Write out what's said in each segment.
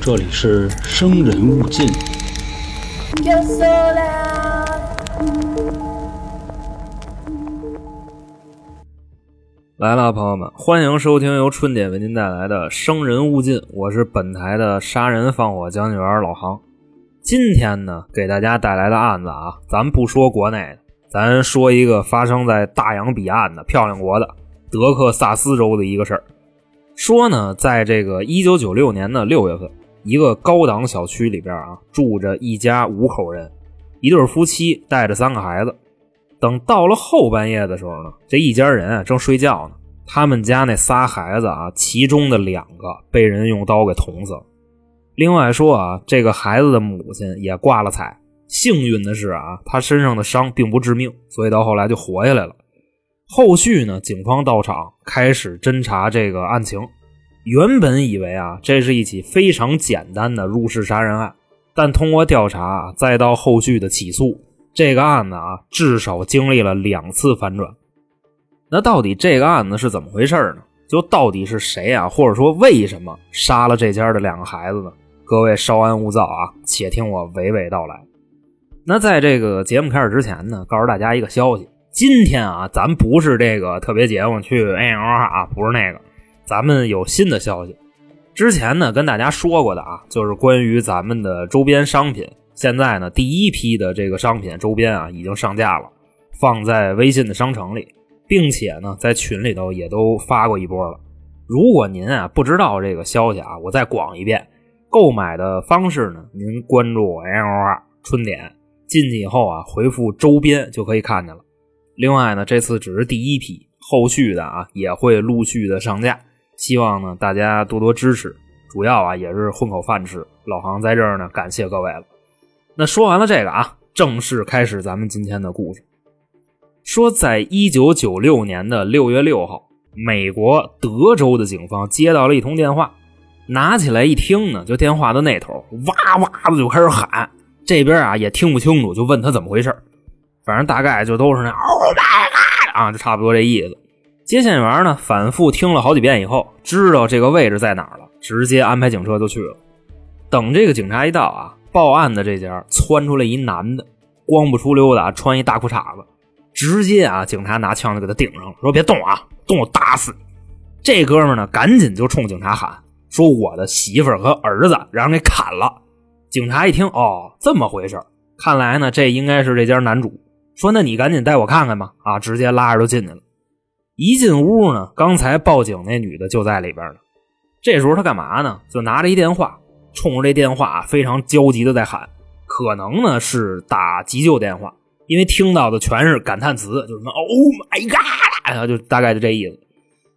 这里是生人勿近。来了，朋友们，欢迎收听由春姐为您带来的《生人勿近》，我是本台的杀人放火讲解员老航。今天呢，给大家带来的案子啊，咱不说国内的，咱说一个发生在大洋彼岸的漂亮国的德克萨斯州的一个事儿。说呢，在这个一九九六年的六月份，一个高档小区里边啊，住着一家五口人，一对夫妻带着三个孩子。等到了后半夜的时候呢，这一家人啊正睡觉呢。他们家那仨孩子啊，其中的两个被人用刀给捅死了。另外说啊，这个孩子的母亲也挂了彩。幸运的是啊，他身上的伤并不致命，所以到后来就活下来了。后续呢，警方到场开始侦查这个案情。原本以为啊，这是一起非常简单的入室杀人案，但通过调查，再到后续的起诉，这个案子啊，至少经历了两次反转。那到底这个案子是怎么回事呢？就到底是谁啊，或者说为什么杀了这家的两个孩子呢？各位稍安勿躁啊，且听我娓娓道来。那在这个节目开始之前呢，告诉大家一个消息：今天啊，咱不是这个特别节目去 A L 啊，不是那个，咱们有新的消息。之前呢，跟大家说过的啊，就是关于咱们的周边商品。现在呢，第一批的这个商品周边啊，已经上架了，放在微信的商城里。并且呢，在群里头也都发过一波了。如果您啊不知道这个消息啊，我再广一遍。购买的方式呢，您关注 L R 春点，进去以后啊，回复周边就可以看见了。另外呢，这次只是第一批，后续的啊也会陆续的上架。希望呢大家多多支持，主要啊也是混口饭吃。老航在这儿呢，感谢各位了。那说完了这个啊，正式开始咱们今天的故事。说，在一九九六年的六月六号，美国德州的警方接到了一通电话，拿起来一听呢，就电话的那头哇哇的就开始喊，这边啊也听不清楚，就问他怎么回事反正大概就都是那 “Oh my God” 啊，就差不多这意思。接线员呢反复听了好几遍以后，知道这个位置在哪儿了，直接安排警车就去了。等这个警察一到啊，报案的这家窜出来一男的，光不出溜的，穿一大裤衩子。直接啊！警察拿枪就给他顶上了，说：“别动啊，动我打死你！”这哥们呢，赶紧就冲警察喊：“说我的媳妇和儿子让人给砍了。”警察一听，哦，这么回事看来呢，这应该是这家男主。说：“那你赶紧带我看看吧！”啊，直接拉着就进去了。一进屋呢，刚才报警那女的就在里边呢。这时候他干嘛呢？就拿着一电话，冲着这电话非常焦急的在喊，可能呢是打急救电话。因为听到的全是感叹词，就什么 “Oh my God”，就大概就这意思。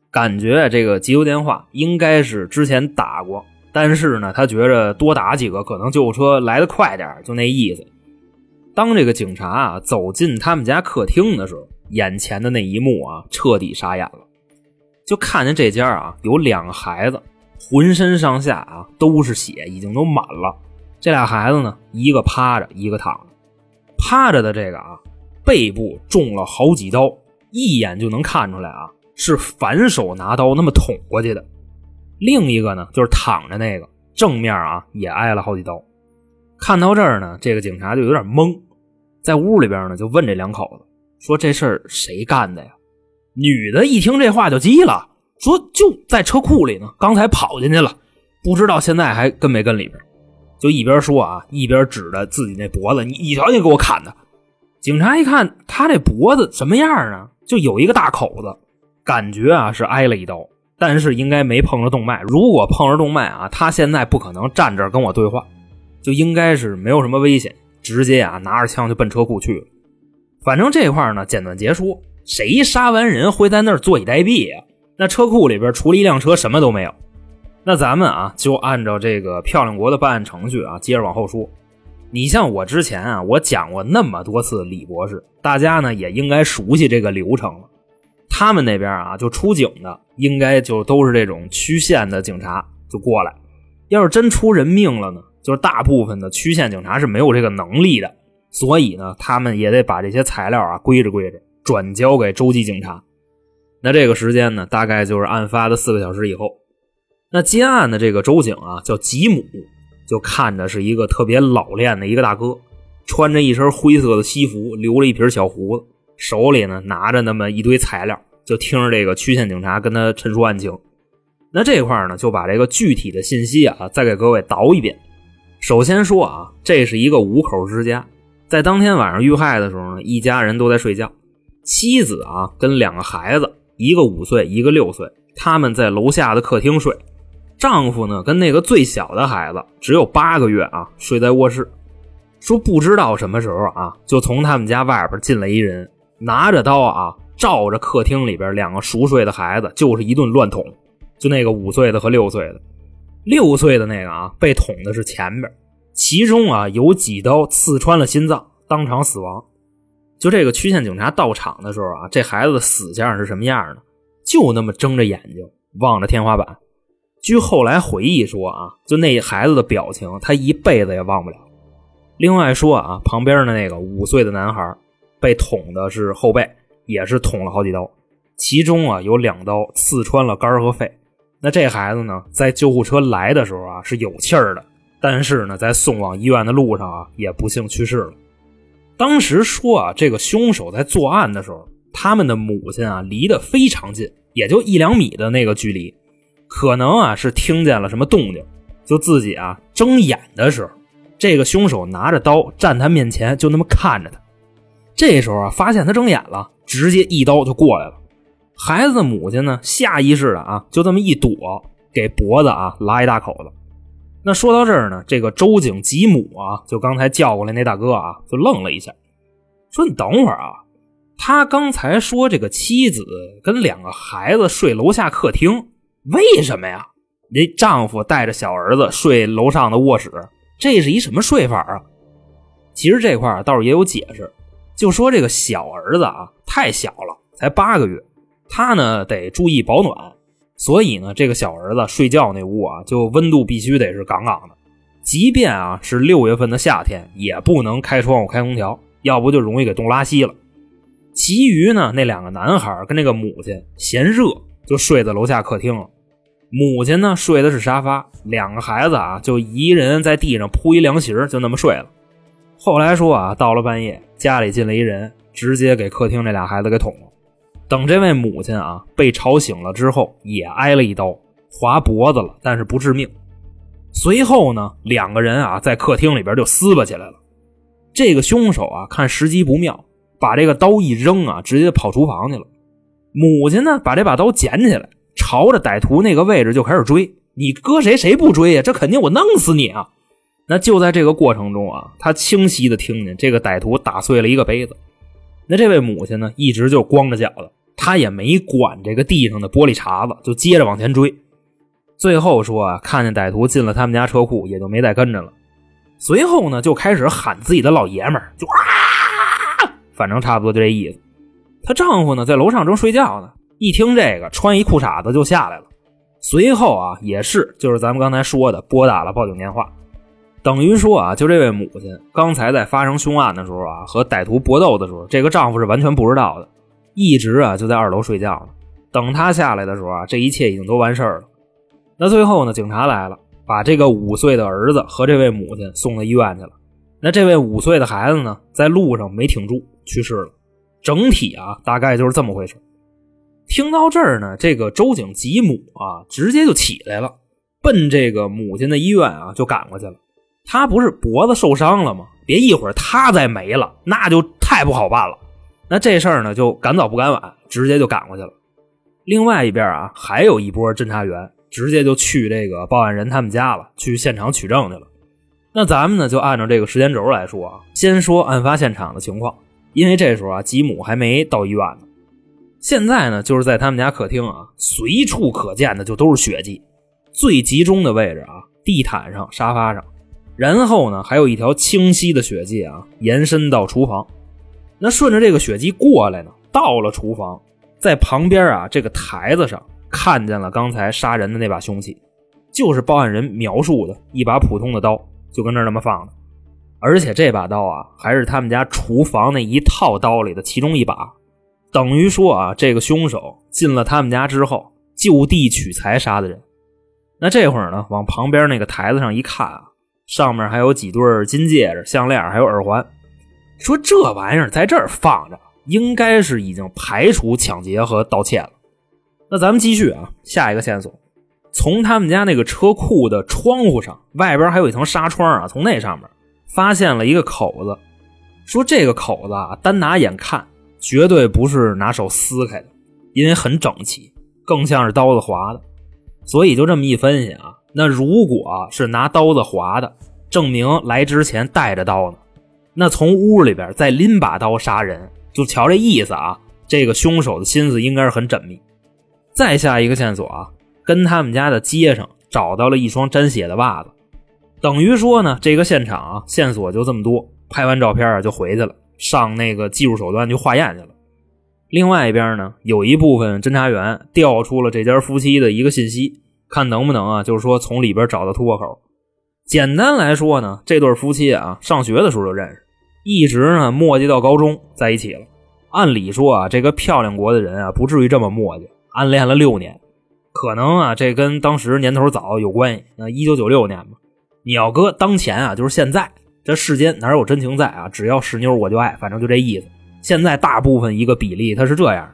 感觉这个急救电话应该是之前打过，但是呢，他觉着多打几个可能救护车来的快点，就那意思。当这个警察啊走进他们家客厅的时候，眼前的那一幕啊彻底傻眼了，就看见这家啊有两个孩子，浑身上下啊都是血，已经都满了。这俩孩子呢，一个趴着，一个躺着。趴着的这个啊，背部中了好几刀，一眼就能看出来啊，是反手拿刀那么捅过去的。另一个呢，就是躺着那个，正面啊也挨了好几刀。看到这儿呢，这个警察就有点懵，在屋里边呢就问这两口子说：“这事儿谁干的呀？”女的一听这话就急了，说：“就在车库里呢，刚才跑进去了，不知道现在还跟没跟里边。”就一边说啊，一边指着自己那脖子，你你瞧你给我砍的！警察一看他这脖子什么样啊？就有一个大口子，感觉啊是挨了一刀，但是应该没碰着动脉。如果碰着动脉啊，他现在不可能站这跟我对话，就应该是没有什么危险，直接啊拿着枪就奔车库去了。反正这块呢简短结束，谁杀完人会在那儿坐以待毙呀？那车库里边除了一辆车什么都没有。那咱们啊，就按照这个漂亮国的办案程序啊，接着往后说。你像我之前啊，我讲过那么多次李博士，大家呢也应该熟悉这个流程了。他们那边啊，就出警的，应该就都是这种区县的警察就过来。要是真出人命了呢，就是大部分的区县警察是没有这个能力的，所以呢，他们也得把这些材料啊归置归置，转交给州级警察。那这个时间呢，大概就是案发的四个小时以后。那接案的这个周警啊，叫吉姆，就看着是一个特别老练的一个大哥，穿着一身灰色的西服，留了一撇小胡子，手里呢拿着那么一堆材料，就听着这个区县警察跟他陈述案情。那这块呢，就把这个具体的信息啊，再给各位倒一遍。首先说啊，这是一个五口之家，在当天晚上遇害的时候呢，一家人都在睡觉，妻子啊跟两个孩子，一个五岁，一个六岁，他们在楼下的客厅睡。丈夫呢，跟那个最小的孩子只有八个月啊，睡在卧室。说不知道什么时候啊，就从他们家外边进来一人，拿着刀啊，照着客厅里边两个熟睡的孩子就是一顿乱捅。就那个五岁的和六岁的，六岁的那个啊，被捅的是前边，其中啊有几刀刺穿了心脏，当场死亡。就这个区县警察到场的时候啊，这孩子的死相是什么样呢？就那么睁着眼睛望着天花板。据后来回忆说啊，就那孩子的表情，他一辈子也忘不了。另外说啊，旁边的那个五岁的男孩被捅的是后背，也是捅了好几刀，其中啊有两刀刺穿了肝和肺。那这孩子呢，在救护车来的时候啊是有气儿的，但是呢，在送往医院的路上啊也不幸去世了。当时说啊，这个凶手在作案的时候，他们的母亲啊离得非常近，也就一两米的那个距离。可能啊是听见了什么动静，就自己啊睁眼的时候，这个凶手拿着刀站他面前，就那么看着他。这时候啊发现他睁眼了，直接一刀就过来了。孩子的母亲呢下意识的啊就这么一躲，给脖子啊拉一大口子。那说到这儿呢，这个周警吉姆啊，就刚才叫过来那大哥啊，就愣了一下，说：“你等会儿啊，他刚才说这个妻子跟两个孩子睡楼下客厅。”为什么呀？那丈夫带着小儿子睡楼上的卧室，这是一什么睡法啊？其实这块儿倒是也有解释，就说这个小儿子啊太小了，才八个月，他呢得注意保暖，所以呢这个小儿子睡觉那屋啊就温度必须得是杠杠的，即便啊是六月份的夏天也不能开窗户开空调，要不就容易给冻拉稀了。其余呢那两个男孩跟那个母亲嫌热，就睡在楼下客厅了。母亲呢睡的是沙发，两个孩子啊就一人在地上铺一凉席就那么睡了。后来说啊，到了半夜，家里进来一人，直接给客厅这俩孩子给捅了。等这位母亲啊被吵醒了之后，也挨了一刀，划脖子了，但是不致命。随后呢，两个人啊在客厅里边就撕巴起来了。这个凶手啊看时机不妙，把这个刀一扔啊，直接跑厨房去了。母亲呢把这把刀捡起来。朝着歹徒那个位置就开始追，你搁谁谁不追呀？这肯定我弄死你啊！那就在这个过程中啊，他清晰的听见这个歹徒打碎了一个杯子。那这位母亲呢，一直就光着脚的，她也没管这个地上的玻璃碴子，就接着往前追。最后说啊，看见歹徒进了他们家车库，也就没再跟着了。随后呢，就开始喊自己的老爷们儿，就啊，反正差不多就这意思。她丈夫呢，在楼上正睡觉呢。一听这个，穿一裤衩子就下来了。随后啊，也是就是咱们刚才说的，拨打了报警电话。等于说啊，就这位母亲刚才在发生凶案的时候啊，和歹徒搏斗的时候，这个丈夫是完全不知道的，一直啊就在二楼睡觉呢。等他下来的时候啊，这一切已经都完事儿了。那最后呢，警察来了，把这个五岁的儿子和这位母亲送到医院去了。那这位五岁的孩子呢，在路上没挺住，去世了。整体啊，大概就是这么回事。听到这儿呢，这个周警吉姆啊，直接就起来了，奔这个母亲的医院啊就赶过去了。他不是脖子受伤了吗？别一会儿他再没了，那就太不好办了。那这事儿呢，就赶早不赶晚，直接就赶过去了。另外一边啊，还有一波侦查员，直接就去这个报案人他们家了，去现场取证去了。那咱们呢，就按照这个时间轴来说啊，先说案发现场的情况，因为这时候啊，吉姆还没到医院呢。现在呢，就是在他们家客厅啊，随处可见的就都是血迹，最集中的位置啊，地毯上、沙发上，然后呢，还有一条清晰的血迹啊，延伸到厨房。那顺着这个血迹过来呢，到了厨房，在旁边啊这个台子上看见了刚才杀人的那把凶器，就是报案人描述的一把普通的刀，就跟那那么放着，而且这把刀啊，还是他们家厨房那一套刀里的其中一把。等于说啊，这个凶手进了他们家之后，就地取材杀的人。那这会儿呢，往旁边那个台子上一看啊，上面还有几对金戒指、项链，还有耳环。说这玩意儿在这儿放着，应该是已经排除抢劫和盗窃了。那咱们继续啊，下一个线索，从他们家那个车库的窗户上，外边还有一层纱窗啊，从那上面发现了一个口子。说这个口子啊，单拿眼看，绝对不是拿手撕开的，因为很整齐，更像是刀子划的。所以就这么一分析啊，那如果是拿刀子划的，证明来之前带着刀呢。那从屋里边再拎把刀杀人，就瞧这意思啊！这个凶手的心思应该是很缜密。再下一个线索啊，跟他们家的街上找到了一双沾血的袜子，等于说呢，这个现场啊线索就这么多。拍完照片啊就回去了，上那个技术手段去化验去了。另外一边呢，有一部分侦查员调出了这家夫妻的一个信息，看能不能啊，就是说从里边找到突破口。简单来说呢，这对夫妻啊，上学的时候就认识。一直呢磨叽到高中在一起了。按理说啊，这个漂亮国的人啊不至于这么磨叽，暗恋了六年。可能啊，这跟当时年头早有关系。那一九九六年嘛，你要搁当前啊，就是现在这世间哪有真情在啊？只要是妞我就爱，反正就这意思。现在大部分一个比例他是这样。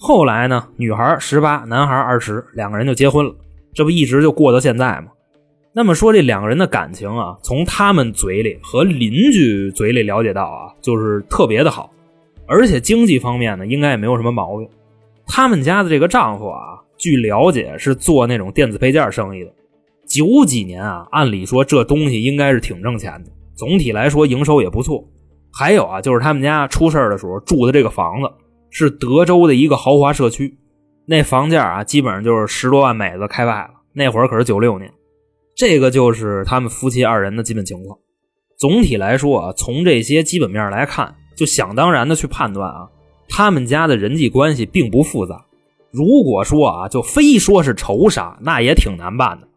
后来呢，女孩十八，男孩二十，两个人就结婚了。这不一直就过到现在吗？那么说这两个人的感情啊，从他们嘴里和邻居嘴里了解到啊，就是特别的好，而且经济方面呢，应该也没有什么毛病。他们家的这个丈夫啊，据了解是做那种电子配件生意的，九几年啊，按理说这东西应该是挺挣钱的，总体来说营收也不错。还有啊，就是他们家出事的时候住的这个房子是德州的一个豪华社区，那房价啊，基本上就是十多万美子开外了。那会儿可是九六年。这个就是他们夫妻二人的基本情况。总体来说啊，从这些基本面来看，就想当然的去判断啊，他们家的人际关系并不复杂。如果说啊，就非说是仇杀，那也挺难办的。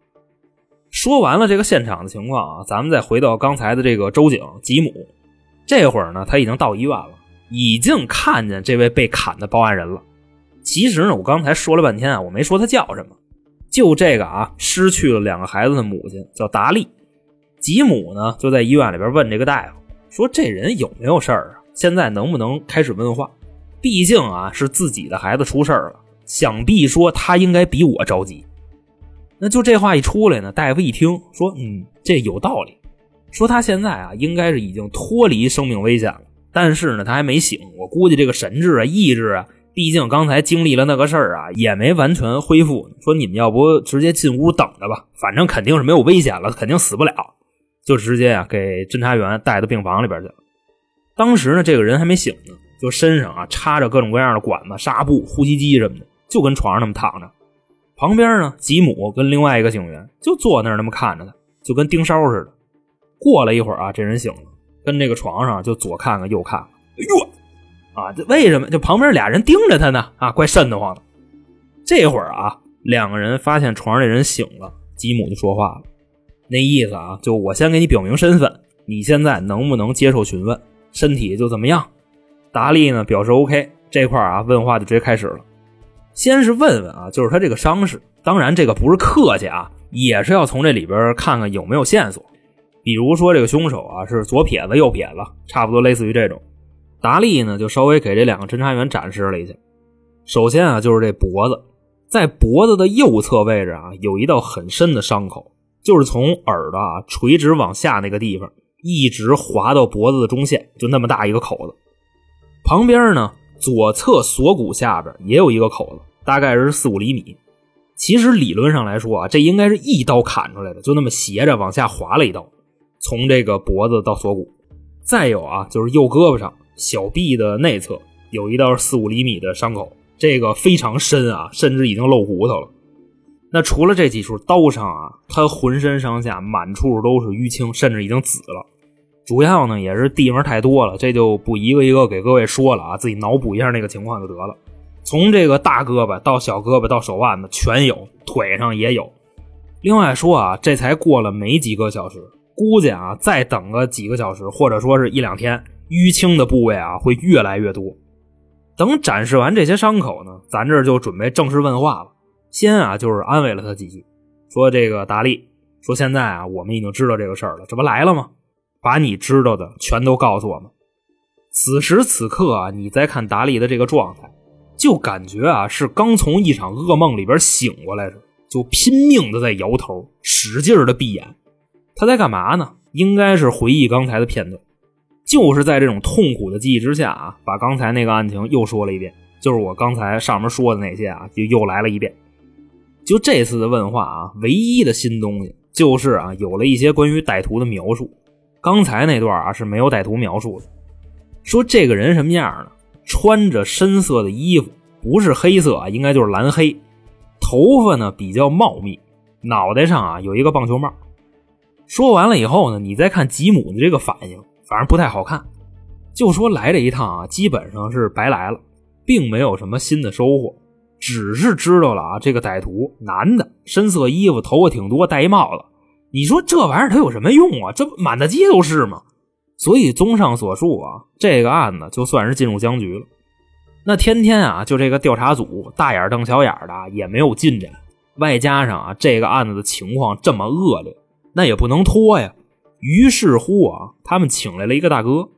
说完了这个现场的情况啊，咱们再回到刚才的这个周警吉姆。这会儿呢，他已经到医院了，已经看见这位被砍的报案人了。其实呢，我刚才说了半天啊，我没说他叫什么。就这个啊，失去了两个孩子的母亲叫达利，吉姆呢就在医院里边问这个大夫说：“这人有没有事儿啊？现在能不能开始问话？毕竟啊是自己的孩子出事儿了，想必说他应该比我着急。”那就这话一出来呢，大夫一听说：“嗯，这有道理。说他现在啊应该是已经脱离生命危险了，但是呢他还没醒，我估计这个神智啊、意志啊。”毕竟刚才经历了那个事儿啊，也没完全恢复。说你们要不直接进屋等着吧，反正肯定是没有危险了，肯定死不了。就直接啊给侦查员带到病房里边去了。当时呢，这个人还没醒呢，就身上啊插着各种各样的管子、纱布、呼吸机什么的，就跟床上那么躺着。旁边呢，吉姆跟另外一个警员就坐那儿那么看着他，就跟盯梢似的。过了一会儿啊，这人醒了，跟这个床上就左看看右看看，哎呦！啊，这为什么？就旁边俩人盯着他呢？啊，怪瘆得慌的。这会儿啊，两个人发现床上这人醒了，吉姆就说话了，那意思啊，就我先给你表明身份，你现在能不能接受询问？身体就怎么样？达利呢表示 OK，这块啊问话就直接开始了。先是问问啊，就是他这个伤势，当然这个不是客气啊，也是要从这里边看看有没有线索，比如说这个凶手啊是左撇子右撇子，差不多类似于这种。达利呢，就稍微给这两个侦查员展示了一下。首先啊，就是这脖子，在脖子的右侧位置啊，有一道很深的伤口，就是从耳朵啊垂直往下那个地方，一直划到脖子的中线，就那么大一个口子。旁边呢，左侧锁骨下边也有一个口子，大概是四五厘米。其实理论上来说啊，这应该是一刀砍出来的，就那么斜着往下划了一刀，从这个脖子到锁骨。再有啊，就是右胳膊上。小臂的内侧有一道四五厘米的伤口，这个非常深啊，甚至已经露骨头了。那除了这几处刀伤啊，他浑身上下满处都是淤青，甚至已经紫了。主要呢也是地方太多了，这就不一个一个给各位说了啊，自己脑补一下那个情况就得了。从这个大胳膊到小胳膊到手腕子全有，腿上也有。另外说啊，这才过了没几个小时，估计啊再等个几个小时，或者说是一两天。淤青的部位啊会越来越多。等展示完这些伤口呢，咱这就准备正式问话了。先啊就是安慰了他几句，说这个达利说现在啊，我们已经知道这个事儿了，这不来了吗？把你知道的全都告诉我们。此时此刻啊，你再看达利的这个状态，就感觉啊是刚从一场噩梦里边醒过来似的，就拼命的在摇头，使劲的闭眼。他在干嘛呢？应该是回忆刚才的片段。就是在这种痛苦的记忆之下啊，把刚才那个案情又说了一遍，就是我刚才上面说的那些啊，就又来了一遍。就这次的问话啊，唯一的新东西就是啊，有了一些关于歹徒的描述。刚才那段啊是没有歹徒描述的，说这个人什么样呢？穿着深色的衣服，不是黑色啊，应该就是蓝黑。头发呢比较茂密，脑袋上啊有一个棒球帽。说完了以后呢，你再看吉姆的这个反应，反正不太好看。就说来这一趟啊，基本上是白来了，并没有什么新的收获。只是知道了啊，这个歹徒男的，深色衣服，头发挺多，戴一帽子。你说这玩意儿它有什么用啊？这满大街都是吗？所以综上所述啊，这个案子就算是进入僵局了。那天天啊，就这个调查组大眼瞪小眼的，也没有进展。外加上啊，这个案子的情况这么恶劣，那也不能拖呀。于是乎啊，他们请来了一个大哥。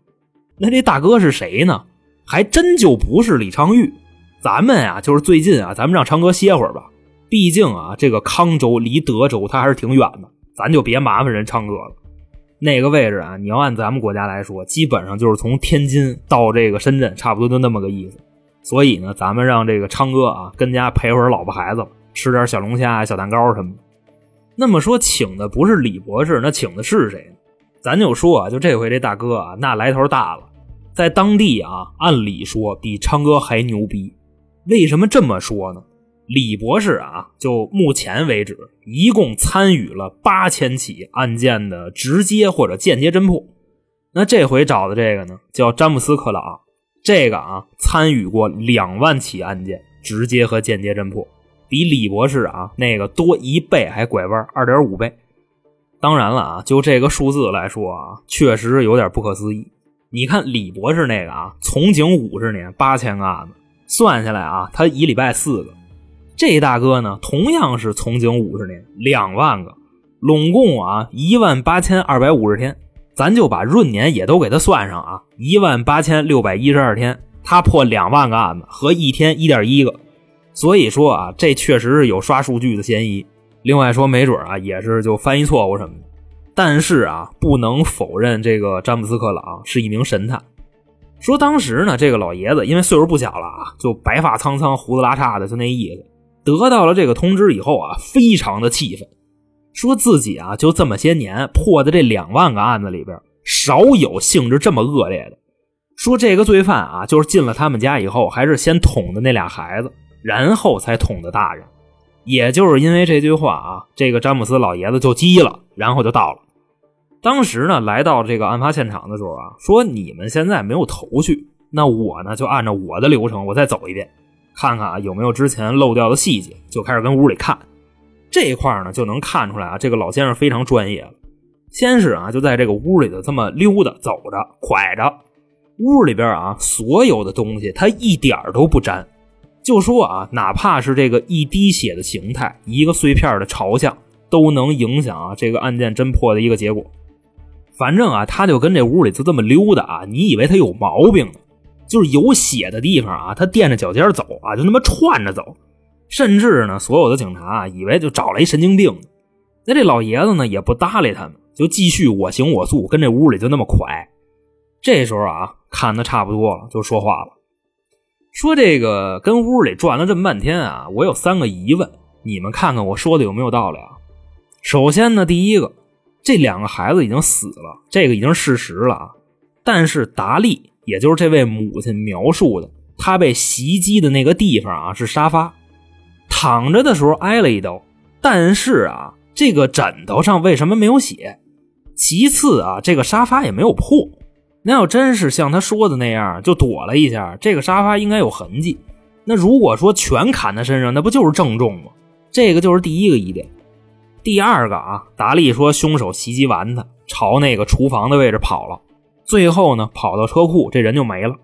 那这大哥是谁呢？还真就不是李昌钰。咱们呀，就是最近啊，咱们让昌哥歇会儿吧。毕竟啊，这个康州离德州他还是挺远的，咱就别麻烦人昌哥了。那个位置啊，你要按咱们国家来说，基本上就是从天津到这个深圳，差不多就那么个意思。所以呢，咱们让这个昌哥啊，跟家陪会儿老婆孩子，吃点小龙虾、小蛋糕什么的。那么说，请的不是李博士，那请的是谁呢？咱就说啊，就这回这大哥啊，那来头大了，在当地啊，按理说比昌哥还牛逼。为什么这么说呢？李博士啊，就目前为止，一共参与了八千起案件的直接或者间接侦破。那这回找的这个呢，叫詹姆斯·克朗，这个啊，参与过两万起案件，直接和间接侦破，比李博士啊那个多一倍还拐弯，二点五倍。当然了啊，就这个数字来说啊，确实有点不可思议。你看李博士那个啊，从警五十年，八千个案子。算下来啊，他一礼拜四个。这大哥呢，同样是从警五十年，两万个，拢共啊一万八千二百五十天。咱就把闰年也都给他算上啊，一万八千六百一十二天，他破两万个案子和一天一点一个。所以说啊，这确实是有刷数据的嫌疑。另外说，没准啊也是就翻译错误什么的。但是啊，不能否认这个詹姆斯·克朗是一名神探。说当时呢，这个老爷子因为岁数不小了啊，就白发苍苍、胡子拉碴的，就那意思。得到了这个通知以后啊，非常的气愤，说自己啊就这么些年破的这两万个案子里边，少有性质这么恶劣的。说这个罪犯啊，就是进了他们家以后，还是先捅的那俩孩子，然后才捅的大人。也就是因为这句话啊，这个詹姆斯老爷子就急了，然后就到了。当时呢，来到这个案发现场的时候啊，说你们现在没有头绪，那我呢就按照我的流程，我再走一遍，看看啊有没有之前漏掉的细节，就开始跟屋里看。这一块呢就能看出来啊，这个老先生非常专业了。先是啊，就在这个屋里头这么溜达走着，拐着，屋里边啊所有的东西他一点都不沾，就说啊，哪怕是这个一滴血的形态，一个碎片的朝向，都能影响啊这个案件侦破的一个结果。反正啊，他就跟这屋里就这么溜达啊，你以为他有毛病呢？就是有血的地方啊，他垫着脚尖走啊，就那么串着走。甚至呢，所有的警察啊，以为就找了一神经病。那这老爷子呢，也不搭理他们，就继续我行我素，跟这屋里就那么快。这时候啊，看的差不多了，就说话了，说这个跟屋里转了这么半天啊，我有三个疑问，你们看看我说的有没有道理啊？首先呢，第一个。这两个孩子已经死了，这个已经事实了啊。但是达利，也就是这位母亲描述的，他被袭击的那个地方啊是沙发，躺着的时候挨了一刀。但是啊，这个枕头上为什么没有血？其次啊，这个沙发也没有破。那要真是像他说的那样，就躲了一下，这个沙发应该有痕迹。那如果说全砍他身上，那不就是正中吗？这个就是第一个疑点。第二个啊，达利说凶手袭击完他，朝那个厨房的位置跑了，最后呢跑到车库，这人就没了。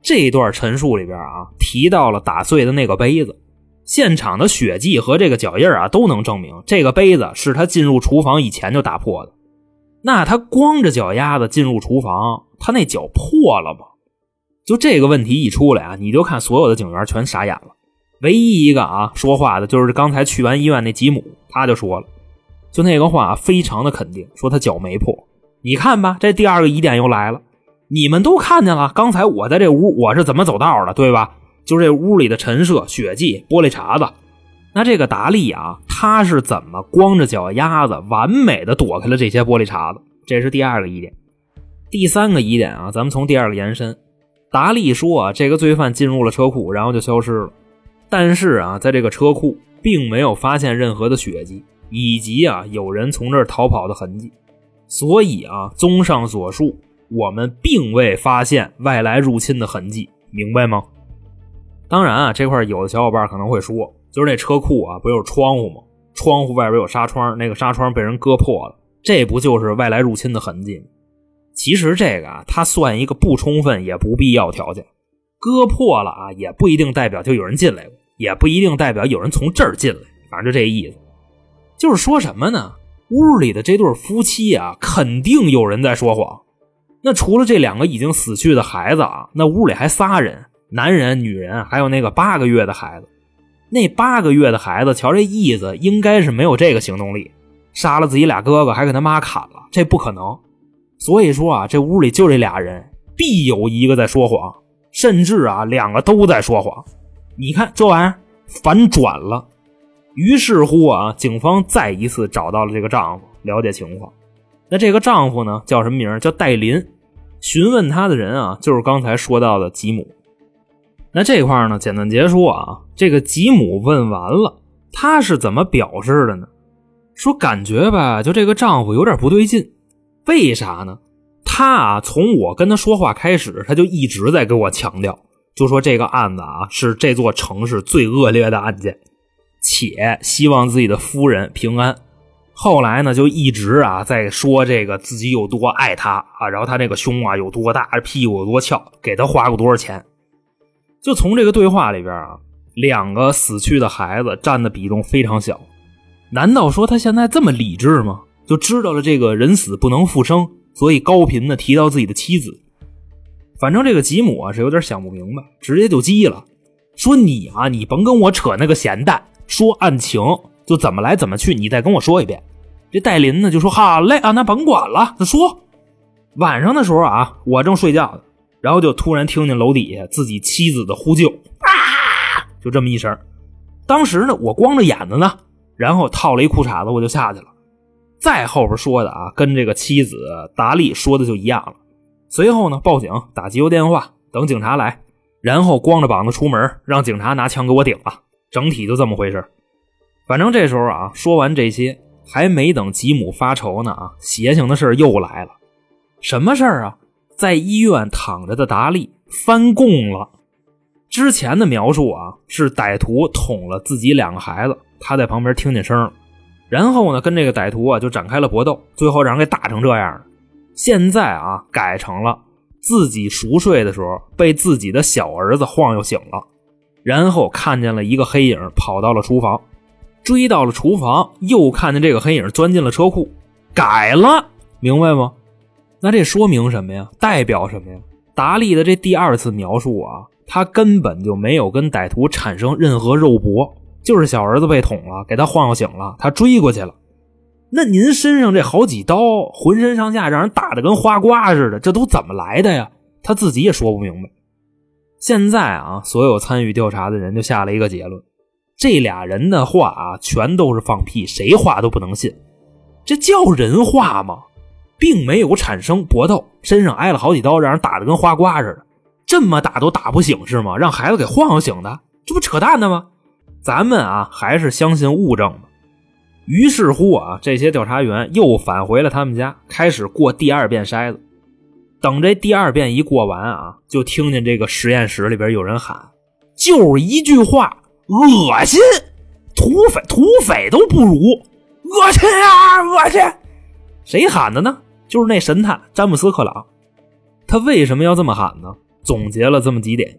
这一段陈述里边啊提到了打碎的那个杯子，现场的血迹和这个脚印啊，都能证明这个杯子是他进入厨房以前就打破的。那他光着脚丫子进入厨房，他那脚破了吗？就这个问题一出来啊，你就看所有的警员全傻眼了。唯一一个啊说话的就是刚才去完医院那吉姆，他就说了，就那个话非常的肯定，说他脚没破。你看吧，这第二个疑点又来了。你们都看见了，刚才我在这屋我是怎么走道的，对吧？就这屋里的陈设、血迹、玻璃碴子。那这个达利啊，他是怎么光着脚丫子完美的躲开了这些玻璃碴子？这是第二个疑点。第三个疑点啊，咱们从第二个延伸。达利说啊，这个罪犯进入了车库，然后就消失了。但是啊，在这个车库并没有发现任何的血迹，以及啊有人从这儿逃跑的痕迹。所以啊，综上所述，我们并未发现外来入侵的痕迹，明白吗？当然啊，这块有的小伙伴可能会说，就是那车库啊，不有窗户吗？窗户外边有纱窗，那个纱窗被人割破了，这不就是外来入侵的痕迹吗？其实这个啊，它算一个不充分也不必要条件，割破了啊，也不一定代表就有人进来过，也不一定代表有人从这儿进来，反正就这意思。就是说什么呢？屋里的这对夫妻啊，肯定有人在说谎。那除了这两个已经死去的孩子啊，那屋里还仨人，男人、女人，还有那个八个月的孩子。那八个月的孩子，瞧这意思，应该是没有这个行动力，杀了自己俩哥哥，还给他妈砍了，这不可能。所以说啊，这屋里就这俩人，必有一个在说谎，甚至啊，两个都在说谎。你看这玩意儿反转了。于是乎啊，警方再一次找到了这个丈夫，了解情况。那这个丈夫呢，叫什么名叫戴林。询问他的人啊，就是刚才说到的吉姆。那这块呢，简短结束啊。这个吉姆问完了，他是怎么表示的呢？说感觉吧，就这个丈夫有点不对劲。为啥呢？他啊，从我跟他说话开始，他就一直在给我强调，就说这个案子啊是这座城市最恶劣的案件，且希望自己的夫人平安。后来呢，就一直啊在说这个自己有多爱他啊，然后他这个胸啊有多大，屁股有多翘，给他花过多少钱。就从这个对话里边啊，两个死去的孩子占的比重非常小。难道说他现在这么理智吗？就知道了这个人死不能复生，所以高频的提到自己的妻子。反正这个吉姆啊是有点想不明白，直接就急了，说：“你啊，你甭跟我扯那个闲蛋，说案情就怎么来怎么去，你再跟我说一遍。”这戴林呢就说：“好嘞啊，那甭管了，他说。”晚上的时候啊，我正睡觉呢，然后就突然听见楼底下自己妻子的呼救，啊，就这么一声。当时呢，我光着眼子呢，然后套了一裤衩子，我就下去了。再后边说的啊，跟这个妻子达利说的就一样了。随后呢，报警打急救电话，等警察来，然后光着膀子出门，让警察拿枪给我顶了。整体就这么回事。反正这时候啊，说完这些，还没等吉姆发愁呢啊，邪性的事又来了。什么事儿啊？在医院躺着的达利翻供了。之前的描述啊，是歹徒捅了自己两个孩子，他在旁边听见声。然后呢，跟这个歹徒啊就展开了搏斗，最后让人给打成这样现在啊，改成了自己熟睡的时候被自己的小儿子晃悠醒了，然后看见了一个黑影跑到了厨房，追到了厨房，又看见这个黑影钻进了车库，改了，明白吗？那这说明什么呀？代表什么呀？达利的这第二次描述啊，他根本就没有跟歹徒产生任何肉搏。就是小儿子被捅了，给他晃悠醒了，他追过去了。那您身上这好几刀，浑身上下让人打的跟花瓜似的，这都怎么来的呀？他自己也说不明白。现在啊，所有参与调查的人就下了一个结论：这俩人的话啊，全都是放屁，谁话都不能信。这叫人话吗？并没有产生搏斗，身上挨了好几刀，让人打的跟花瓜似的，这么打都打不醒是吗？让孩子给晃悠醒的，这不扯淡的吗？咱们啊，还是相信物证吧。于是乎啊，这些调查员又返回了他们家，开始过第二遍筛子。等这第二遍一过完啊，就听见这个实验室里边有人喊：“就是一句话，恶心！土匪，土匪都不如，恶心啊，恶心！”谁喊的呢？就是那神探詹姆斯·克朗。他为什么要这么喊呢？总结了这么几点。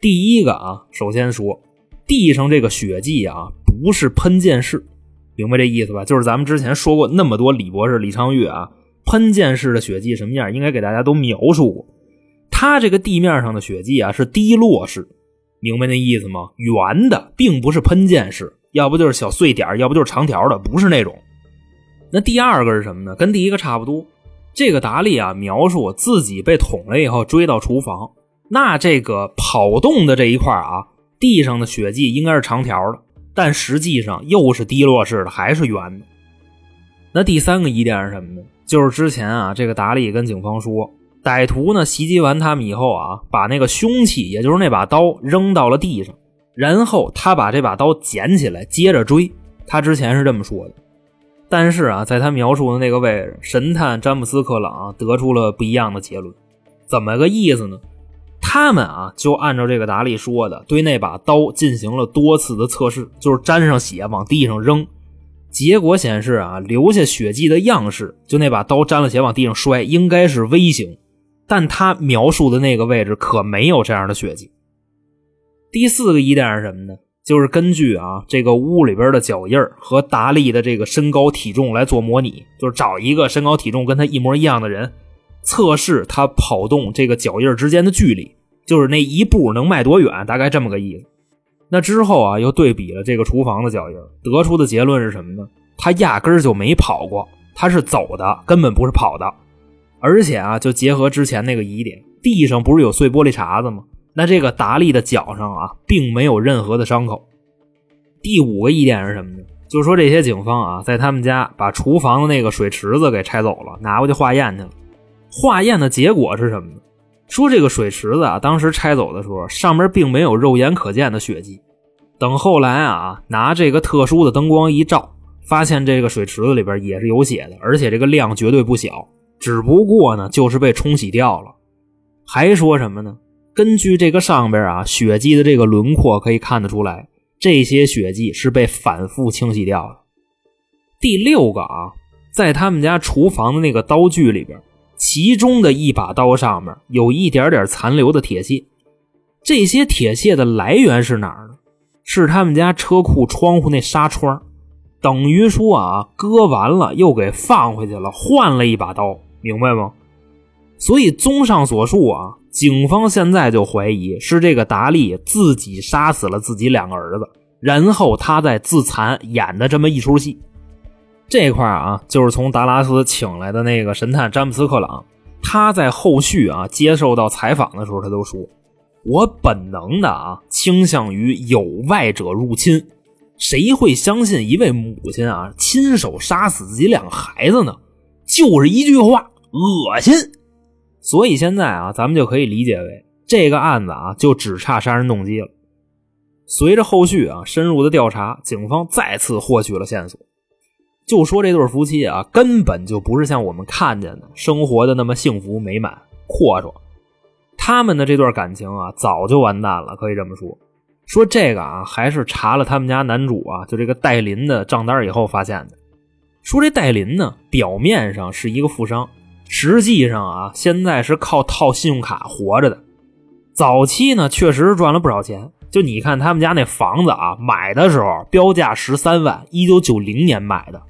第一个啊，首先说。地上这个血迹啊，不是喷溅式，明白这意思吧？就是咱们之前说过那么多李博士、李昌钰啊，喷溅式的血迹什么样，应该给大家都描述过。他这个地面上的血迹啊，是滴落式，明白那意思吗？圆的，并不是喷溅式，要不就是小碎点要不就是长条的，不是那种。那第二个是什么呢？跟第一个差不多。这个达利啊，描述自己被捅了以后追到厨房，那这个跑动的这一块啊。地上的血迹应该是长条的，但实际上又是滴落式的，还是圆的。那第三个疑点是什么呢？就是之前啊，这个达利跟警方说，歹徒呢袭击完他们以后啊，把那个凶器，也就是那把刀扔到了地上，然后他把这把刀捡起来接着追。他之前是这么说的，但是啊，在他描述的那个位置，神探詹姆斯·克朗得出了不一样的结论。怎么个意思呢？他们啊，就按照这个达利说的，对那把刀进行了多次的测试，就是沾上血往地上扔。结果显示啊，留下血迹的样式，就那把刀沾了血往地上摔，应该是微型。但他描述的那个位置可没有这样的血迹。第四个疑点是什么呢？就是根据啊这个屋里边的脚印和达利的这个身高体重来做模拟，就是找一个身高体重跟他一模一样的人。测试他跑动这个脚印之间的距离，就是那一步能迈多远，大概这么个意思。那之后啊，又对比了这个厨房的脚印，得出的结论是什么呢？他压根儿就没跑过，他是走的，根本不是跑的。而且啊，就结合之前那个疑点，地上不是有碎玻璃碴子吗？那这个达利的脚上啊，并没有任何的伤口。第五个疑点是什么呢？就是说这些警方啊，在他们家把厨房的那个水池子给拆走了，拿过去化验去了。化验的结果是什么呢？说这个水池子啊，当时拆走的时候，上面并没有肉眼可见的血迹。等后来啊，拿这个特殊的灯光一照，发现这个水池子里边也是有血的，而且这个量绝对不小。只不过呢，就是被冲洗掉了。还说什么呢？根据这个上边啊血迹的这个轮廓可以看得出来，这些血迹是被反复清洗掉的。第六个啊，在他们家厨房的那个刀具里边。其中的一把刀上面有一点点残留的铁屑，这些铁屑的来源是哪儿呢？是他们家车库窗户那纱窗，等于说啊，割完了又给放回去了，换了一把刀，明白吗？所以综上所述啊，警方现在就怀疑是这个达利自己杀死了自己两个儿子，然后他在自残演的这么一出戏。这块啊，就是从达拉斯请来的那个神探詹姆斯·克朗，他在后续啊接受到采访的时候，他都说：“我本能的啊倾向于有外者入侵，谁会相信一位母亲啊亲手杀死自己两个孩子呢？就是一句话，恶心。所以现在啊，咱们就可以理解为这个案子啊就只差杀人动机了。随着后续啊深入的调查，警方再次获取了线索。”就说这对夫妻啊，根本就不是像我们看见的生活的那么幸福美满阔绰。他们的这段感情啊，早就完蛋了，可以这么说。说这个啊，还是查了他们家男主啊，就这个戴林的账单以后发现的。说这戴林呢，表面上是一个富商，实际上啊，现在是靠套信用卡活着的。早期呢，确实赚了不少钱。就你看他们家那房子啊，买的时候标价十三万，一九九零年买的。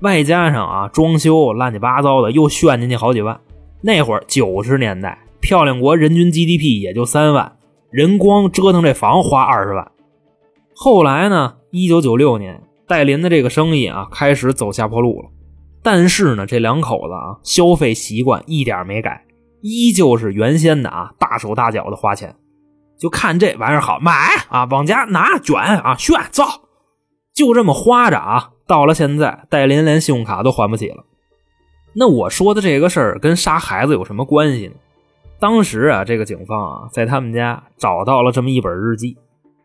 外加上啊，装修乱七八糟的，又炫进去好几万。那会儿九十年代，漂亮国人均 GDP 也就三万，人光折腾这房花二十万。后来呢，一九九六年，戴林的这个生意啊开始走下坡路了。但是呢，这两口子啊，消费习惯一点没改，依旧是原先的啊，大手大脚的花钱，就看这玩意儿好买啊，往家拿卷啊炫造，就这么花着啊。到了现在，戴林连信用卡都还不起了。那我说的这个事儿跟杀孩子有什么关系呢？当时啊，这个警方啊，在他们家找到了这么一本日记，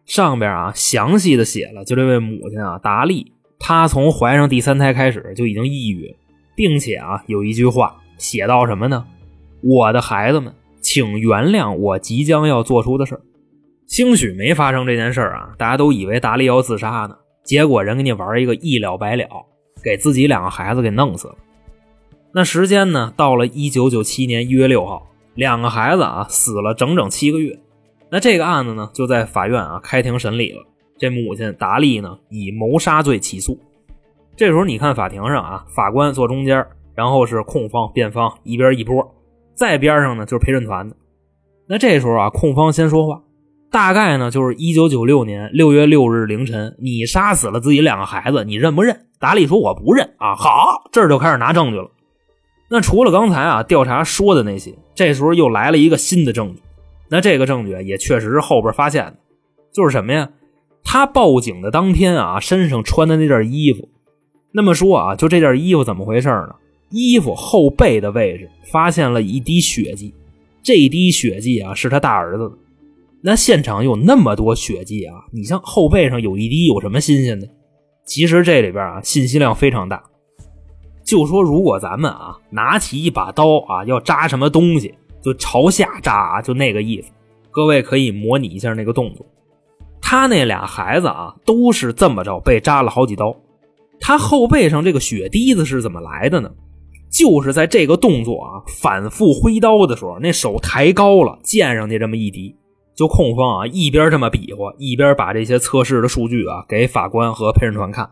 上边啊详细的写了，就这位母亲啊，达利，她从怀上第三胎开始就已经抑郁，并且啊有一句话写到什么呢？我的孩子们，请原谅我即将要做出的事儿。兴许没发生这件事儿啊，大家都以为达利要自杀呢。结果人给你玩一个一了百了，给自己两个孩子给弄死了。那时间呢，到了一九九七年一月六号，两个孩子啊死了整整七个月。那这个案子呢，就在法院啊开庭审理了。这母亲达利呢以谋杀罪起诉。这时候你看法庭上啊，法官坐中间，然后是控方、辩方一边一波，在边上呢就是陪审团的。那这时候啊，控方先说话，大概呢就是一九九六年六月六日凌晨，你杀死了自己两个孩子，你认不认？达利说我不认啊。好，这就开始拿证据了。那除了刚才啊调查说的那些，这时候又来了一个新的证据。那这个证据也确实是后边发现的，就是什么呀？他报警的当天啊，身上穿的那件衣服。那么说啊，就这件衣服怎么回事呢？衣服后背的位置发现了一滴血迹，这一滴血迹啊是他大儿子的。那现场有那么多血迹啊，你像后背上有一滴，有什么新鲜的？其实这里边啊信息量非常大。就说如果咱们啊拿起一把刀啊要扎什么东西，就朝下扎啊，就那个意思。各位可以模拟一下那个动作。他那俩孩子啊都是这么着被扎了好几刀。他后背上这个血滴子是怎么来的呢？就是在这个动作啊反复挥刀的时候，那手抬高了，溅上去这么一滴。就控方啊一边这么比划，一边把这些测试的数据啊给法官和陪审团看。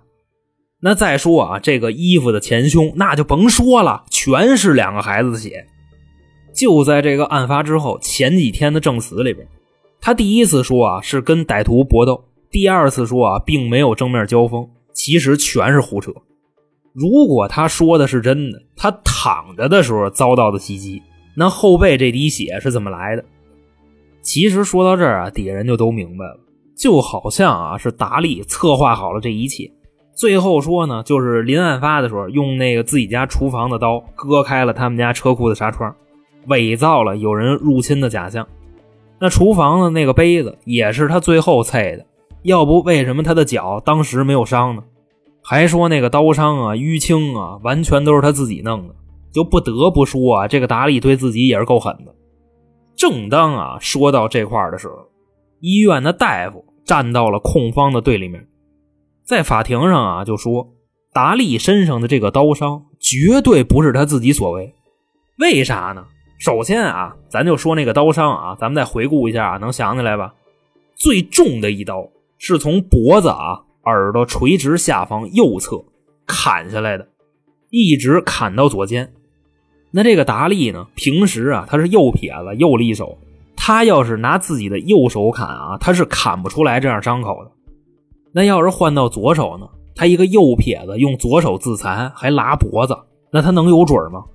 那再说啊，这个衣服的前胸，那就甭说了，全是两个孩子的血。就在这个案发之后前几天的证词里边，他第一次说啊是跟歹徒搏斗，第二次说啊并没有正面交锋，其实全是胡扯。如果他说的是真的，他躺着的时候遭到的袭击，那后背这滴血是怎么来的？其实说到这儿啊，底下人就都明白了，就好像啊是达利策划好了这一切。最后说呢，就是临案发的时候，用那个自己家厨房的刀割开了他们家车库的纱窗，伪造了有人入侵的假象。那厨房的那个杯子也是他最后碎的，要不为什么他的脚当时没有伤呢？还说那个刀伤啊、淤青啊，完全都是他自己弄的，就不得不说啊，这个达利对自己也是够狠的。正当啊说到这块的时候，医院的大夫站到了控方的对立面。在法庭上啊，就说达利身上的这个刀伤绝对不是他自己所为，为啥呢？首先啊，咱就说那个刀伤啊，咱们再回顾一下啊，能想起来吧？最重的一刀是从脖子啊、耳朵垂直下方右侧砍下来的，一直砍到左肩。那这个达利呢，平时啊他是右撇子、右利手，他要是拿自己的右手砍啊，他是砍不出来这样伤口的。那要是换到左手呢？他一个右撇子用左手自残还拉脖子，那他能有准吗？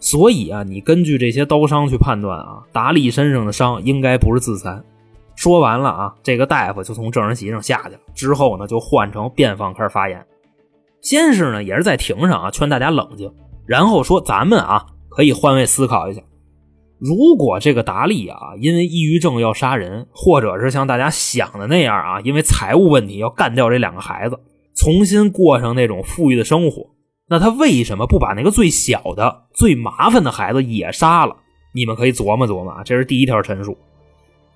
所以啊，你根据这些刀伤去判断啊，达利身上的伤应该不是自残。说完了啊，这个大夫就从证人席上下去了。之后呢，就换成辩方开始发言。先是呢，也是在庭上啊劝大家冷静，然后说咱们啊可以换位思考一下。如果这个达利啊，因为抑郁症要杀人，或者是像大家想的那样啊，因为财务问题要干掉这两个孩子，重新过上那种富裕的生活，那他为什么不把那个最小的、最麻烦的孩子也杀了？你们可以琢磨琢磨啊，这是第一条陈述。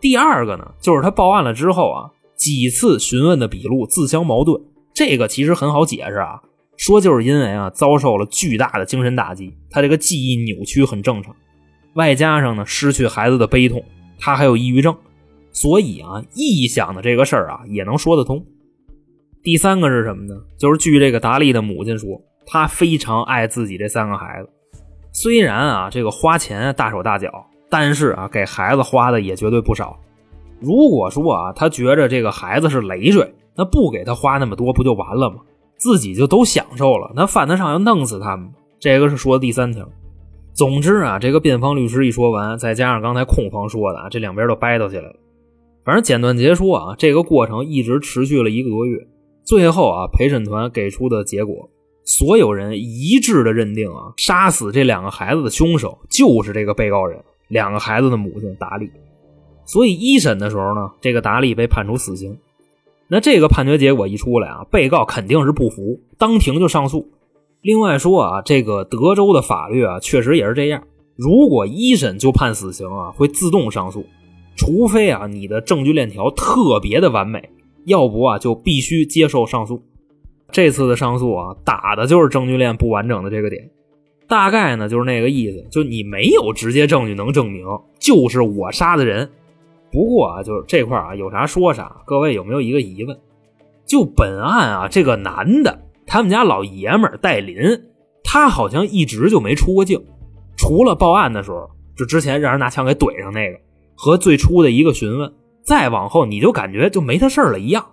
第二个呢，就是他报案了之后啊，几次询问的笔录自相矛盾，这个其实很好解释啊，说就是因为啊遭受了巨大的精神打击，他这个记忆扭曲很正常。外加上呢，失去孩子的悲痛，他还有抑郁症，所以啊，臆想的这个事儿啊也能说得通。第三个是什么呢？就是据这个达利的母亲说，他非常爱自己这三个孩子，虽然啊这个花钱大手大脚，但是啊给孩子花的也绝对不少。如果说啊他觉着这个孩子是累赘，那不给他花那么多不就完了吗？自己就都享受了，那犯得上要弄死他们吗？这个是说第三条。总之啊，这个辩方律师一说完，再加上刚才控方说的啊，这两边都掰斗起来了。反正简短结束啊，这个过程一直持续了一个多月。最后啊，陪审团给出的结果，所有人一致的认定啊，杀死这两个孩子的凶手就是这个被告人，两个孩子的母亲达利。所以一审的时候呢，这个达利被判处死刑。那这个判决结果一出来啊，被告肯定是不服，当庭就上诉。另外说啊，这个德州的法律啊，确实也是这样。如果一审就判死刑啊，会自动上诉，除非啊你的证据链条特别的完美，要不啊就必须接受上诉。这次的上诉啊，打的就是证据链不完整的这个点，大概呢就是那个意思，就你没有直接证据能证明就是我杀的人。不过啊，就是这块啊有啥说啥，各位有没有一个疑问？就本案啊，这个男的，他们家老爷们儿戴林，他好像一直就没出过境，除了报案的时候，就之前让人拿枪给怼上那个，和最初的一个询问，再往后你就感觉就没他事儿了一样，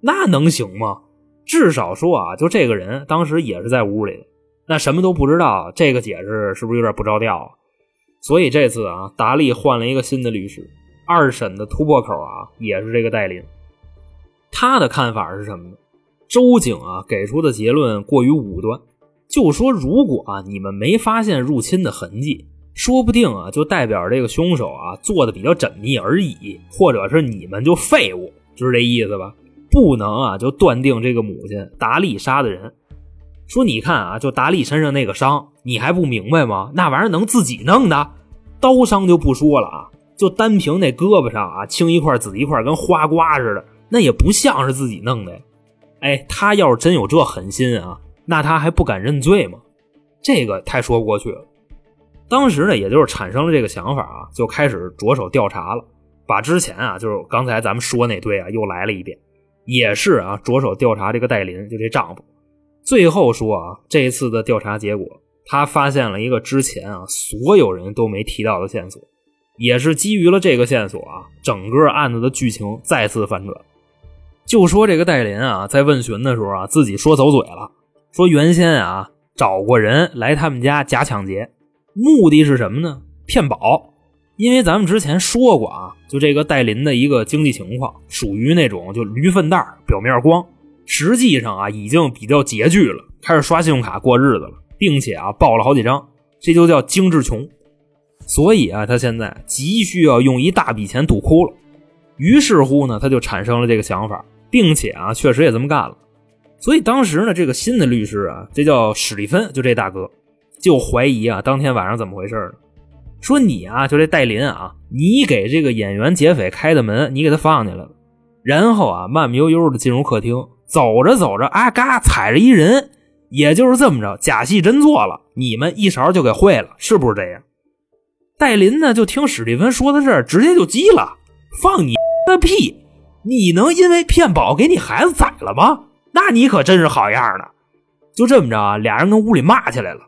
那能行吗？至少说啊，就这个人当时也是在屋里的，那什么都不知道，这个解释是不是有点不着调啊？所以这次啊，达利换了一个新的律师，二审的突破口啊，也是这个戴林。他的看法是什么呢？周警啊给出的结论过于武断，就说如果啊你们没发现入侵的痕迹，说不定啊就代表这个凶手啊做的比较缜密而已，或者是你们就废物，就是这意思吧？不能啊就断定这个母亲达利杀的人。说你看啊，就达利身上那个伤，你还不明白吗？那玩意儿能自己弄的，刀伤就不说了啊，就单凭那胳膊上啊青一块紫一块，跟花瓜似的，那也不像是自己弄的。哎，他要是真有这狠心啊，那他还不敢认罪吗？这个太说不过去了。当时呢，也就是产生了这个想法啊，就开始着手调查了，把之前啊，就是刚才咱们说那堆啊，又来了一遍，也是啊，着手调查这个戴林，就这丈夫。最后说啊，这一次的调查结果，他发现了一个之前啊所有人都没提到的线索，也是基于了这个线索啊，整个案子的剧情再次反转。就说这个戴林啊，在问询的时候啊，自己说走嘴了，说原先啊找过人来他们家假抢劫，目的是什么呢？骗保。因为咱们之前说过啊，就这个戴林的一个经济情况，属于那种就驴粪蛋表面光。实际上啊，已经比较拮据了，开始刷信用卡过日子了，并且啊，爆了好几张，这就叫精致穷。所以啊，他现在急需要用一大笔钱堵窟窿。于是乎呢，他就产生了这个想法，并且啊，确实也这么干了。所以当时呢，这个新的律师啊，这叫史蒂芬，就这大哥，就怀疑啊，当天晚上怎么回事呢？说你啊，就这戴林啊，你给这个演员劫匪开的门，你给他放进来了，然后啊，慢慢悠悠的进入客厅。走着走着，啊嘎，踩着一人，也就是这么着，假戏真做了，你们一勺就给会了，是不是这样？戴林呢，就听史蒂芬说的这，直接就急了，放你的屁！你能因为骗保给你孩子宰了吗？那你可真是好样的！就这么着啊，俩人跟屋里骂起来了。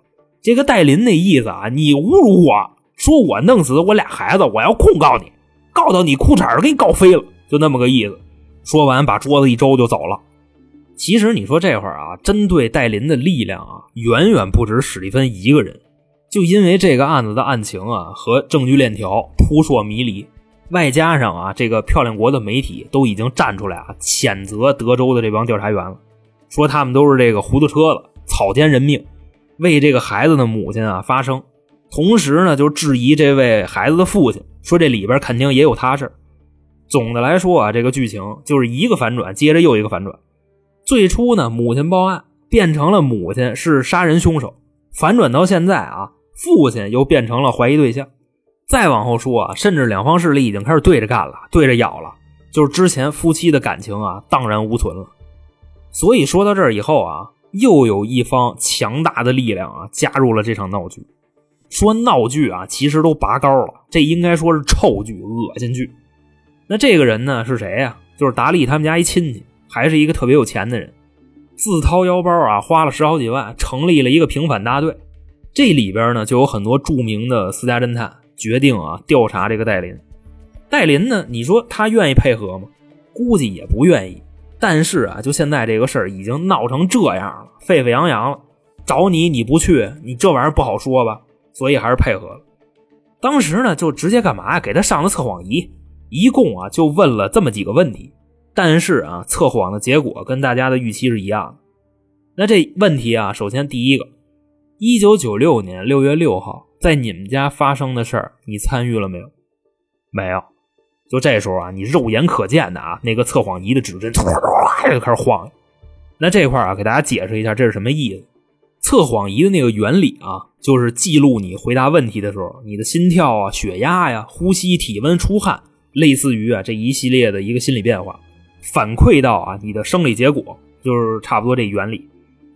这个戴林那意思啊，你侮辱我，说我弄死我俩孩子，我要控告你，告到你裤衩都给你告飞了，就那么个意思。说完，把桌子一周就走了。其实你说这会儿啊，针对戴林的力量啊，远远不止史蒂芬一个人。就因为这个案子的案情啊和证据链条扑朔迷离，外加上啊这个漂亮国的媒体都已经站出来啊谴责德州的这帮调查员了，说他们都是这个糊涂车子，草菅人命，为这个孩子的母亲啊发声。同时呢，就质疑这位孩子的父亲，说这里边肯定也有他事总的来说啊，这个剧情就是一个反转接着又一个反转。最初呢，母亲报案变成了母亲是杀人凶手，反转到现在啊，父亲又变成了怀疑对象。再往后说啊，甚至两方势力已经开始对着干了，对着咬了，就是之前夫妻的感情啊荡然无存了。所以说到这儿以后啊，又有一方强大的力量啊加入了这场闹剧。说闹剧啊，其实都拔高了，这应该说是臭剧、恶心剧。那这个人呢是谁呀？就是达利他们家一亲戚。还是一个特别有钱的人，自掏腰包啊，花了十好几万，成立了一个平反大队。这里边呢，就有很多著名的私家侦探，决定啊调查这个戴林。戴林呢，你说他愿意配合吗？估计也不愿意。但是啊，就现在这个事儿已经闹成这样了，沸沸扬扬了，找你你不去，你这玩意儿不好说吧？所以还是配合了。当时呢，就直接干嘛呀？给他上了测谎仪，一共啊就问了这么几个问题。但是啊，测谎的结果跟大家的预期是一样的。那这问题啊，首先第一个，一九九六年六月六号在你们家发生的事儿，你参与了没有？没有。就这时候啊，你肉眼可见的啊，那个测谎仪的指针唰就开始晃。那这块啊，给大家解释一下这是什么意思。测谎仪的那个原理啊，就是记录你回答问题的时候，你的心跳啊、血压呀、呼吸、体温、出汗，类似于啊这一系列的一个心理变化。反馈到啊，你的生理结果就是差不多这原理，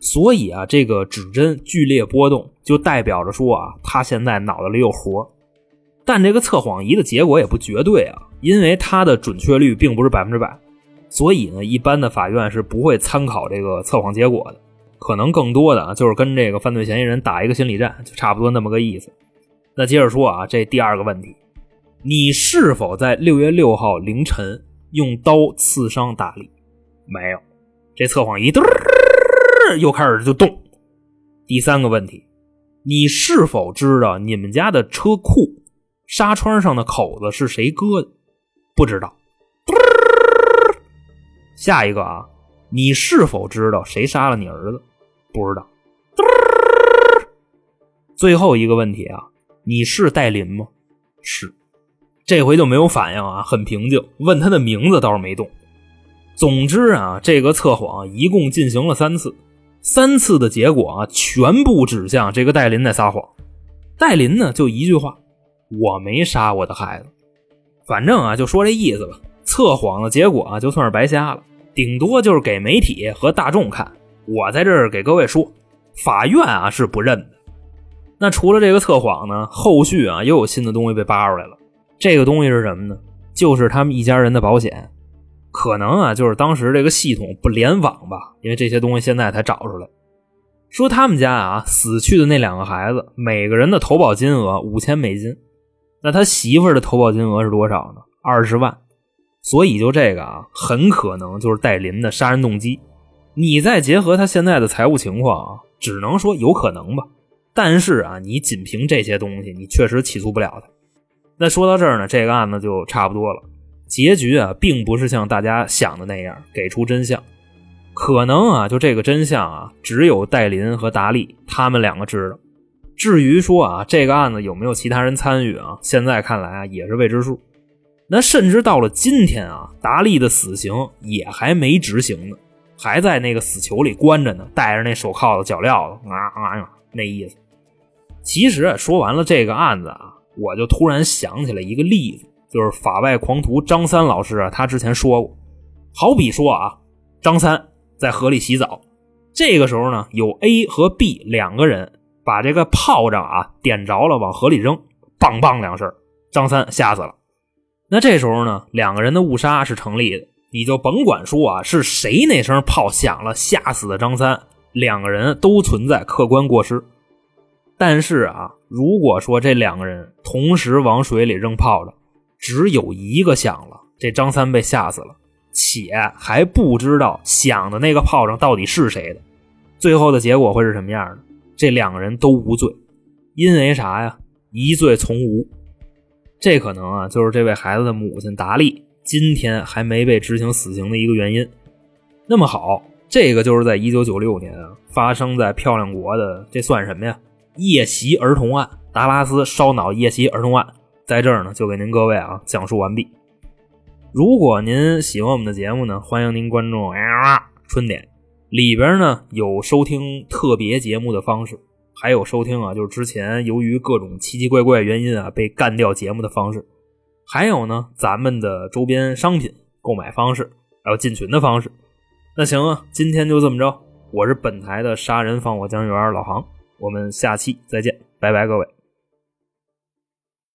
所以啊，这个指针剧烈波动就代表着说啊，他现在脑子里有活。但这个测谎仪的结果也不绝对啊，因为它的准确率并不是百分之百。所以呢，一般的法院是不会参考这个测谎结果的，可能更多的啊就是跟这个犯罪嫌疑人打一个心理战，就差不多那么个意思。那接着说啊，这第二个问题，你是否在六月六号凌晨用刀刺伤大力？没有，这测谎仪嘚又开始就动。第三个问题，你是否知道你们家的车库纱窗上的口子是谁割的？不知道。下一个啊，你是否知道谁杀了你儿子？不知道。最后一个问题啊，你是戴林吗？是。这回就没有反应啊，很平静。问他的名字倒是没动。总之啊，这个测谎一共进行了三次，三次的结果啊，全部指向这个戴林在撒谎。戴林呢，就一句话：“我没杀我的孩子。”反正啊，就说这意思吧。测谎的结果啊，就算是白瞎了，顶多就是给媒体和大众看。我在这儿给各位说，法院啊是不认的。那除了这个测谎呢，后续啊又有新的东西被扒出来了。这个东西是什么呢？就是他们一家人的保险。可能啊，就是当时这个系统不联网吧，因为这些东西现在才找出来。说他们家啊死去的那两个孩子，每个人的投保金额五千美金。那他媳妇的投保金额是多少呢？二十万。所以，就这个啊，很可能就是戴林的杀人动机。你再结合他现在的财务情况啊，只能说有可能吧。但是啊，你仅凭这些东西，你确实起诉不了他。那说到这儿呢，这个案子就差不多了。结局啊，并不是像大家想的那样给出真相。可能啊，就这个真相啊，只有戴林和达利他们两个知道。至于说啊，这个案子有没有其他人参与啊，现在看来啊，也是未知数。那甚至到了今天啊，达利的死刑也还没执行呢，还在那个死囚里关着呢，戴着那手铐子、脚镣子，啊啊，那意思。其实说完了这个案子啊，我就突然想起来一个例子，就是法外狂徒张三老师啊，他之前说过，好比说啊，张三在河里洗澡，这个时候呢，有 A 和 B 两个人把这个炮仗啊点着了，往河里扔，梆梆两声，张三吓死了。那这时候呢，两个人的误杀是成立的，你就甭管说啊是谁那声炮响了吓死的张三，两个人都存在客观过失。但是啊，如果说这两个人同时往水里扔炮仗，只有一个响了，这张三被吓死了，且还不知道响的那个炮仗到底是谁的，最后的结果会是什么样的？这两个人都无罪，因为啥呀？疑罪从无。这可能啊，就是这位孩子的母亲达利今天还没被执行死刑的一个原因。那么好，这个就是在一九九六年啊，发生在漂亮国的，这算什么呀？夜袭儿童案，达拉斯烧脑夜袭儿童案，在这儿呢，就给您各位啊讲述完毕。如果您喜欢我们的节目呢，欢迎您关注春点，里边呢有收听特别节目的方式。还有收听啊，就是之前由于各种奇奇怪怪原因啊被干掉节目的方式，还有呢咱们的周边商品购买方式，还有进群的方式。那行啊，今天就这么着。我是本台的杀人放火江源老航，我们下期再见，拜拜各位。